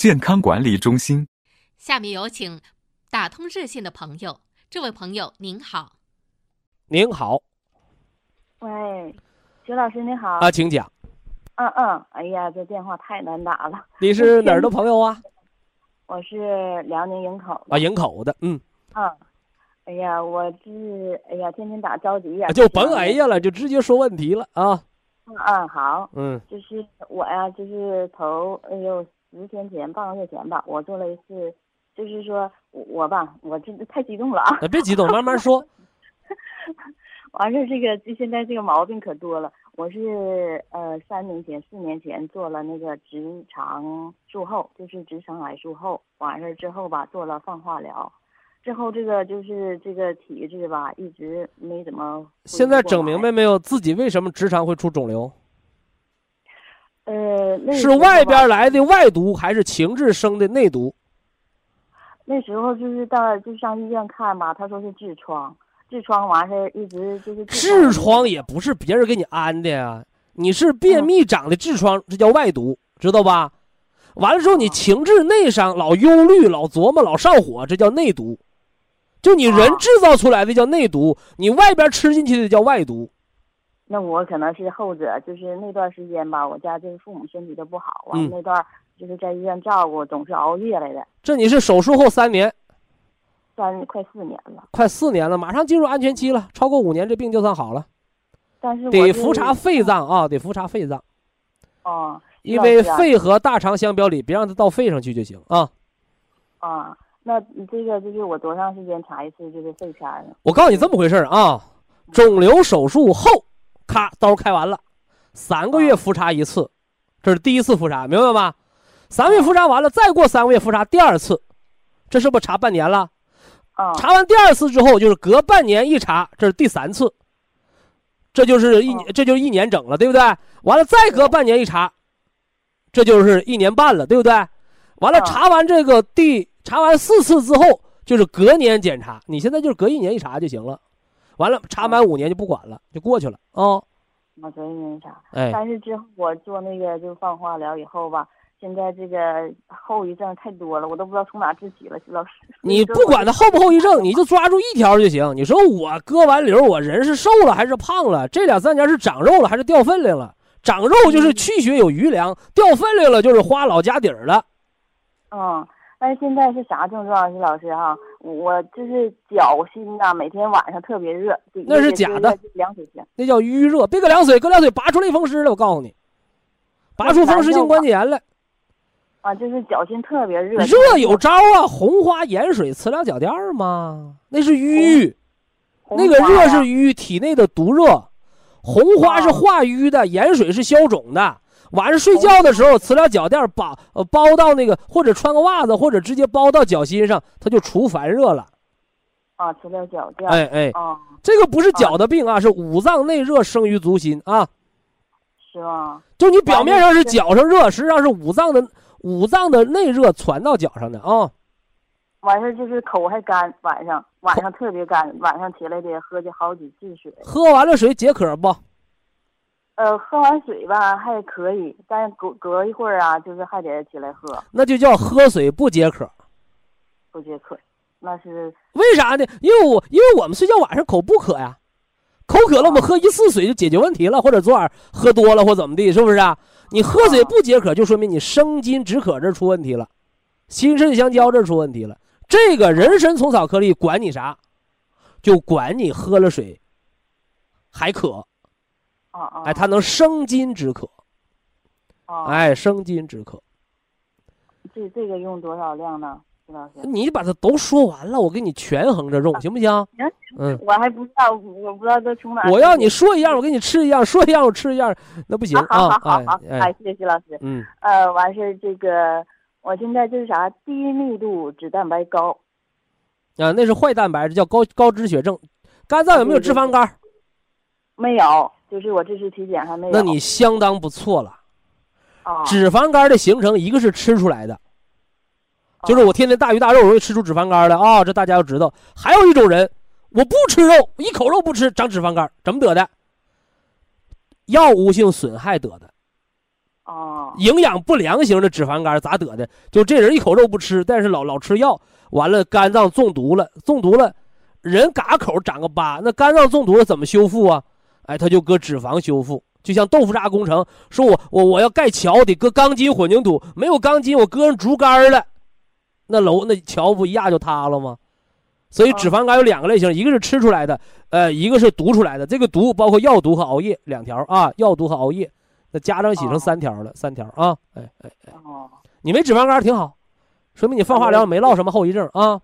健康管理中心，下面有请打通热线的朋友。这位朋友您好，您好，喂，徐老师你好啊，请讲。嗯嗯，哎呀，这电话太难打了。你是哪儿的朋友啊？我是辽宁营口啊，营口的，嗯。嗯，哎呀，我这哎呀，天天打着急呀。就甭哎呀了，就直接说问题了啊。嗯嗯，好。嗯。就是我呀，就是头，哎呦。十天前，半个月前吧，我做了一次，就是说我吧，我真的太激动了啊！别激动，慢慢说。完事儿这个就现在这个毛病可多了。我是呃三年前、四年前做了那个直肠术后，就是直肠癌术后。完事之后吧，做了放化疗，之后这个就是这个体质吧，一直没怎么。现在整明白没有？自己为什么直肠会出肿瘤？呃，是外边来的外毒还是情志生的内毒？那时候就是到就上医院看嘛，他说是痔疮，痔疮完事儿一直就是痔疮也不是别人给你安的呀，你是便秘长的痔疮，这叫外毒，知道吧？完了之后你情志内伤，老忧虑、老琢磨、老上火，这叫内毒，就你人制造出来的叫内毒，你外边吃进去的叫外毒。那我可能是后者，就是那段时间吧，我家就是父母身体都不好，完那段就是在医院照顾，总是熬夜来的。这你是手术后三年，三快四年了，快四年了，马上进入安全期了，超过五年这病就算好了。但是得复查肺脏啊，得复查肺脏。哦。因为肺和大肠相表里，别让它到肺上去就行啊。啊，那你这个就是我多长时间查一次这个肺片呢？我告诉你这么回事啊，肿瘤手术后。咔，刀开完了，三个月复查一次，这是第一次复查，明白吗？三个月复查完了，再过三个月复查第二次，这是不是查半年了？查完第二次之后，就是隔半年一查，这是第三次，这就是一，这就是一年整了，对不对？完了再隔半年一查，这就是一年半了，对不对？完了查完这个第查完四次之后，就是隔年检查，你现在就是隔一年一查就行了。完了，查满五年就不管了，就过去了啊。那所以那啥，哎，但是之后我做那个就放化疗以后吧，现在这个后遗症太多了，我都不知道从哪治起了。徐老师，你不管它后不后遗症，你就抓住一条就行。你说我割完瘤，我人是瘦了还是胖了？这两三年是长肉了还是掉分量了？长肉就是气血有余粮，掉分量了就是花老家底儿了。嗯。但是现在是啥症状？徐老师哈，我就是脚心呐，每天晚上特别热。那是假的，凉水行。那叫淤热，别搁凉水，搁凉水拔出类风湿了。我告诉你，拔出风湿性关节炎了。啊，就是脚心特别热。热有招啊，红花盐水磁疗脚垫吗？那是淤，那个热是淤，体内的毒热。红花是化瘀的，盐水是消肿的。晚上睡觉的时候，磁疗脚垫包呃包到那个，或者穿个袜子，或者直接包到脚心上，它就除烦热了。啊，磁疗脚垫。哎哎，啊这个不是脚的病啊，是五脏内热生于足心啊。是吗？就你表面上是脚上热，实际上是五脏的五脏的内热传到脚上的啊。完事就是口还干，晚上晚上特别干，晚上起来得喝去好几次水。喝完了水解渴不？呃，喝完水吧还可以，但是隔隔一会儿啊，就是还得起来喝。那就叫喝水不解渴。不解渴，那是为啥呢？因为我因为我们睡觉晚上口不渴呀，口渴了我们喝一次水就解决问题了，或者昨晚喝多了或怎么地，是不是啊？你喝水不解渴，就说明你生津止渴这出问题了，心肾相交这出问题了。这个人参虫草颗粒管你啥？就管你喝了水还渴。啊啊！哎，它能生津止渴。哦。哎，生津止渴。这这个用多少量呢？徐老师？你把它都说完了，我给你权衡着用，行不行？行。嗯。我还不知道，我不知道都从哪。我要你说一样，我给你吃一样；说一样，我吃一样，那不行啊！好好好好，哎，谢谢徐老师。嗯。呃，完事这个。我现在就是啥低密度脂蛋白高，啊，那是坏蛋白，这叫高高脂血症。肝脏有没有脂肪肝？没有，就是我这次体检还没有。那你相当不错了。啊，脂肪肝的形成，一个是吃出来的，就是我天天大鱼大肉容易吃出脂肪肝来啊，这大家要知道。还有一种人，我不吃肉，一口肉不吃，长脂肪肝，怎么得的？药物性损害得的。哦，营养不良型的脂肪肝咋得的？就这人一口肉不吃，但是老老吃药，完了肝脏中毒了，中毒了，人嘎口长个疤，那肝脏中毒了怎么修复啊？哎，他就搁脂肪修复，就像豆腐渣工程，说我我我要盖桥得搁钢筋混凝土，没有钢筋我搁上竹竿了，那楼那桥不一压就塌了吗？所以脂肪肝有两个类型，一个是吃出来的，呃，一个是毒出来的。这个毒包括药毒和熬夜两条啊，药毒和熬夜。那家长写成三条了，三条啊！哎哎哎，你没脂肪肝挺好，说明你放化疗没落什么后遗症啊。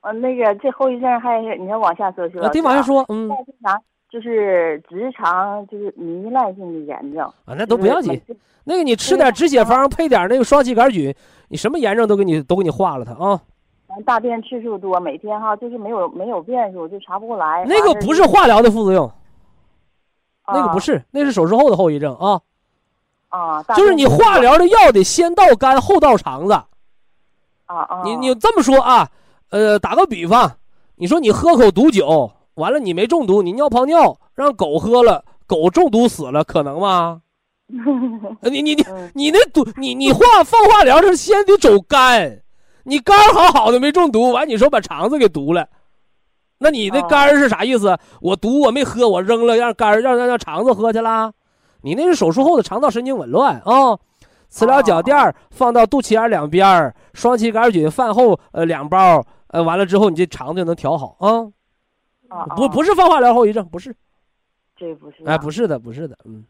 呃，那个这后遗症还你要往下说，徐老师。得往下说，嗯。啥？就是直肠就是糜烂性的炎症啊，那都不要紧。那个你吃点止血方，配点那个双歧杆菌，你什么炎症都给你都给你化了它啊。咱大便次数多，每天哈就是没有没有变数，就查不过来。那个不是化疗的副作用。那个不是，那是手术后的后遗症啊。啊，就是你化疗的药得先到肝后到肠子。啊啊！你你这么说啊？呃，打个比方，你说你喝口毒酒，完了你没中毒，你尿泡尿让狗喝了，狗中毒死了，可能吗？你你你你那毒，你你化放化疗是先得走肝，你肝好好的没中毒，完你说把肠子给毒了。那你那肝是啥意思？我毒我没喝，我扔了，让肝让让让肠子喝去了。你那是手术后的肠道神经紊乱啊。磁疗脚垫放到肚脐眼两边双歧杆菌饭后呃两包，呃完了之后你这肠子就能调好啊。不不是放化疗后遗症，不是。这不是。哎，不是的，不是的，嗯。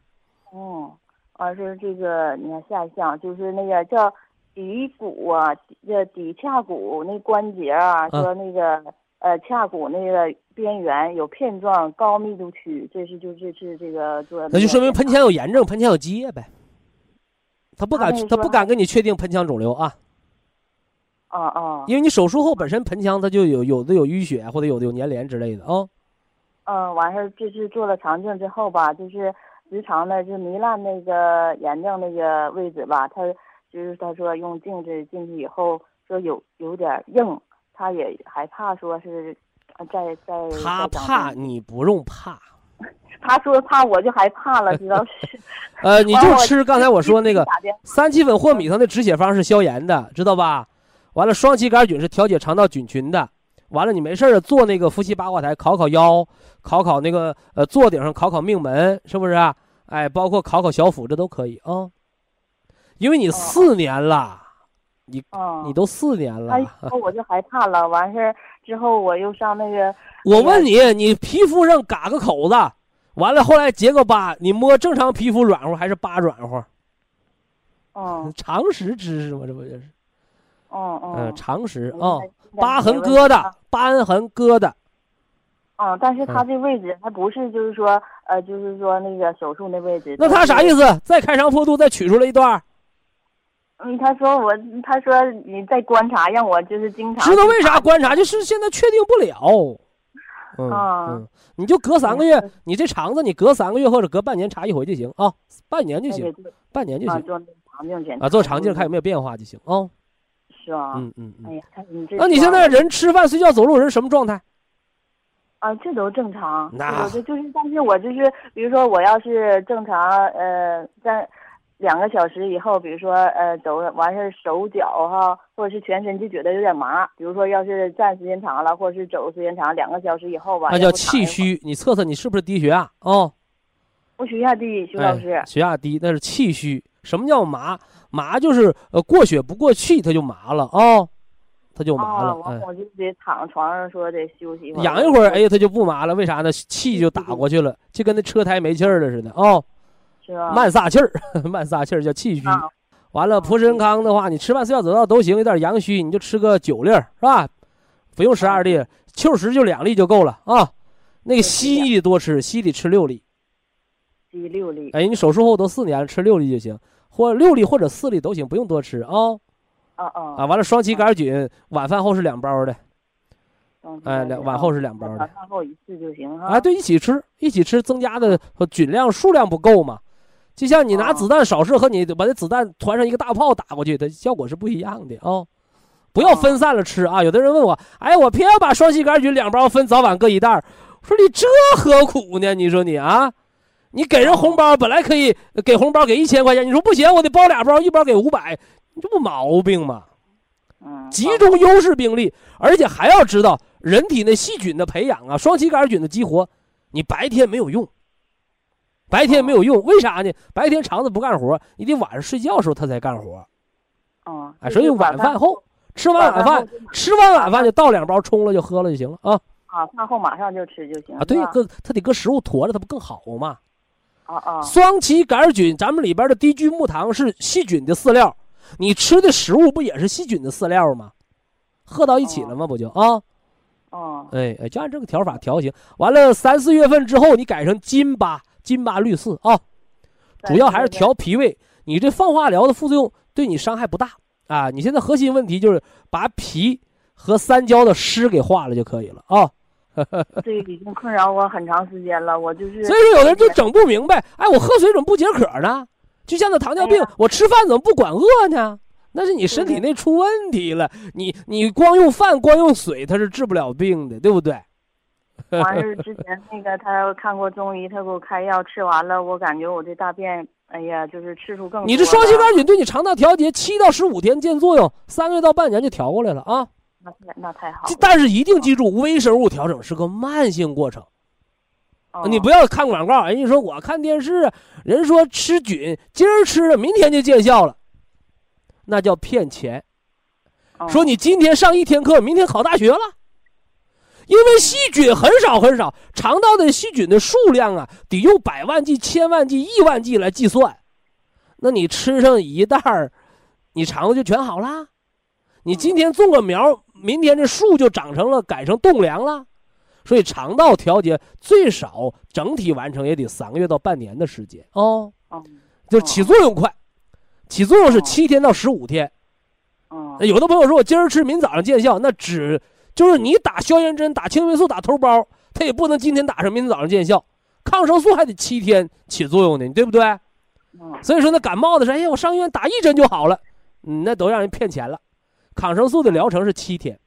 哦，而是这个你看下一项就是那个叫骶骨啊，这骶髂骨那关节啊，说那个。呃，髂骨那个边缘有片状高密度区，这是就这是这个做。那就说明盆腔有炎症，盆腔有积液呗。他不敢，他不敢跟你确定盆腔肿瘤啊。啊啊。因为你手术后本身盆腔它就有有的有淤血或者有的有粘连之类的啊。嗯，完事儿这是做了肠镜之后吧，就是直肠的就糜烂那个炎症那个位置吧，他就是他说用镜子进去以后说有有点硬。他也害怕，说是在在。他怕你不用怕。他说怕，我就害怕了，知道是。呃，你就吃刚才我说那个三七粉或米汤的止血方是消炎的，知道吧？完了，双歧杆菌是调节肠道菌群的。完了，你没事儿做那个夫妻八卦台，考考腰，考考那个呃坐顶上考考命门，是不是？哎，包括考考小腹，这都可以啊。因为你四年了。你你都四年了，哎我就害怕了。完事儿之后，我又上那个。我问你，你皮肤上嘎个口子，完了后来结个疤，你摸正常皮肤软乎还是疤软乎？哦，常识知识嘛，这不就是？嗯嗯，常识啊，疤痕疙瘩，疤痕疙瘩。嗯，但是它这位置，它不是就是说，呃，就是说那个手术那位置。那他啥意思？再开肠破肚，再取出来一段？嗯，他说我，他说你再观察，让我就是经常。知道为啥观察？就是现在确定不了。嗯啊嗯，你就隔三个月，你这肠子你隔三个月或者隔半年查一回就行啊，半年就行，半年就行做肠镜检查啊，做肠镜看有没有变化就行啊。是吧？嗯嗯嗯。哎呀，看你这那你现在人吃饭、睡觉、走路人什么状态？啊，这都正常。那这就是，但是我就是，比如说我要是正常，呃，在两个小时以后，比如说呃走完事儿手脚哈，或者是全身就觉得有点麻。比如说要是站时间长了，或者是走时间长，两个小时以后吧，那叫。气虚。你测测你是不是低血压哦？我血压低，徐老师。哎，血压低那是气虚。什么叫麻？麻就是呃过血不过气，它就麻了啊、它就麻啊，了。哎，完我就得躺床上说得休息一会儿。养一会儿，哎，它就不麻了。为啥呢？气就打过去了，就跟那车胎没气儿了似的啊、是啊？慢撒气儿，慢撒气儿叫气虚。啊完了，蒲参康的话，你吃饭睡觉走道都行，有点阳虚，你就吃个九粒儿，是吧？不用十二粒，秋实就两粒就够了啊。那个西医多吃，西得吃六粒。第六粒。哎，你手术后都四年了，吃六粒就行，或六粒或者四粒都行，不用多吃啊。啊啊啊，完了，双歧杆菌晚饭后是两包的，嗯哎，两晚后是两包的晚。饭后一次就行哈。啊，对，一起吃，一起吃，增加的菌量数量不够嘛。就像你拿哦子弹扫射和你把这子弹团上一个大炮打过去，它效果是不一样的啊、不要分散了吃啊！有的人问我，哎，我偏要把双歧杆菌两包分早晚各一袋儿，我说你这何苦呢？你说你啊，你给人红包本来可以给红包给一千块钱，你说不行，我得包俩包，一包给五百，你这不毛病吗？嗯，集中优势兵力，而且还要知道人体内细菌的培养啊，双歧杆菌的激活，你白天没有用，白天没有用，为啥呢？白天肠子不干活，你得晚上睡觉的时候它才干活，哦，哎，所以晚饭后吃完晚晚饭吃完晚饭就倒两包冲了就喝了就行了啊啊，饭后马上就吃就行啊，对搁它得搁食物坨着，它不更好吗？啊啊双歧杆菌，咱们里边的低聚木糖是细菌的饲料，你吃的食物不也是细菌的饲料吗？合到一起了吗？不就啊？哦哎哎，就按这个调法调行。完了，三四月份之后，你改成金巴金巴绿四啊，主要还是调脾胃。你这放化疗的副作用对你伤害不大啊。你现在核心问题就是把脾和三焦的湿给化了就可以了啊。这个已经困扰我很长时间了，我就是所以说，有的人就整不明白，哎，我喝水怎么不解渴呢？就像那糖尿病，哎我吃饭怎么不管饿呢？那是你身体内出问题了。你你光用饭光用水，它是治不了病的，对不对？完 事之前那个他看过中医，他给我开药，吃完了，我感觉我这大便，哎呀，就是次数更多你这双歧杆菌对你肠道调节七到十五天见作用，三个月到半年就调过来了啊。那太那太好了，但是一定记住，微生物调整是个慢性过程。哦你不要看广告，人家说我看电视，人说吃菌，今儿吃了，明天就见效了，那叫骗钱。哦说你今天上一天课，明天考大学了，因为细菌很少很少，肠道的细菌的数量啊，得用百万计、千万计、亿万计来计算。那你吃上一袋儿，你肠子就全好啦。你今天种个苗，明天这树就长成了，改成栋梁了。所以肠道调节最少整体完成也得三个月到半年的时间哦，哦就起作用快，起作用是七天到十五天。哦有的朋友说我今儿吃，明早上见效，那只就是你打消炎针、打青霉素、打头孢，它也不能今天打上，明天早上见效。抗生素还得七天起作用呢，你对不对？嗯所以说那感冒的时候，哎呀，我上医院打一针就好了，嗯，那都让人骗钱了。抗生素的疗程是七天，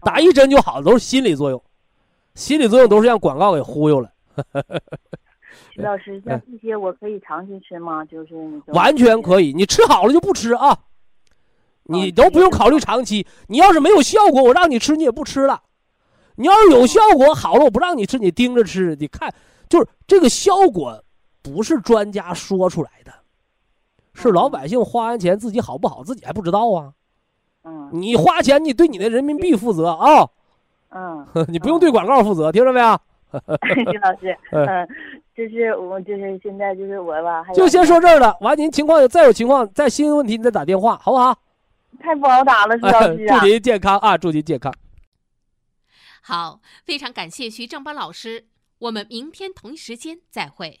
打一针就好了，都是心理作用，心理作用都是让广告给忽悠了，徐老师，像这些我可以长期吃吗？就是你完全可以。你吃好了就不吃啊，你哦都不用考虑长期。你要是没有效果，我让你吃你也不吃了。你要是有效果好了，我不让你吃，你盯着吃。你看，就是这个效果不是专家说出来的，是老百姓花完钱自己好不好自己还不知道啊。嗯你花钱，你对你的人民币负责啊，嗯，你不用对广告负责，听着没有？徐老师，嗯嗯，就是我就是现在就是我吧，就先说这儿了。完，您情况有再有情况，再新问题你再打电话，好不好？太不好打了，徐老师啊祝，您健康啊！祝您健康。好，非常感谢徐正邦老师，我们明天同一时间再会。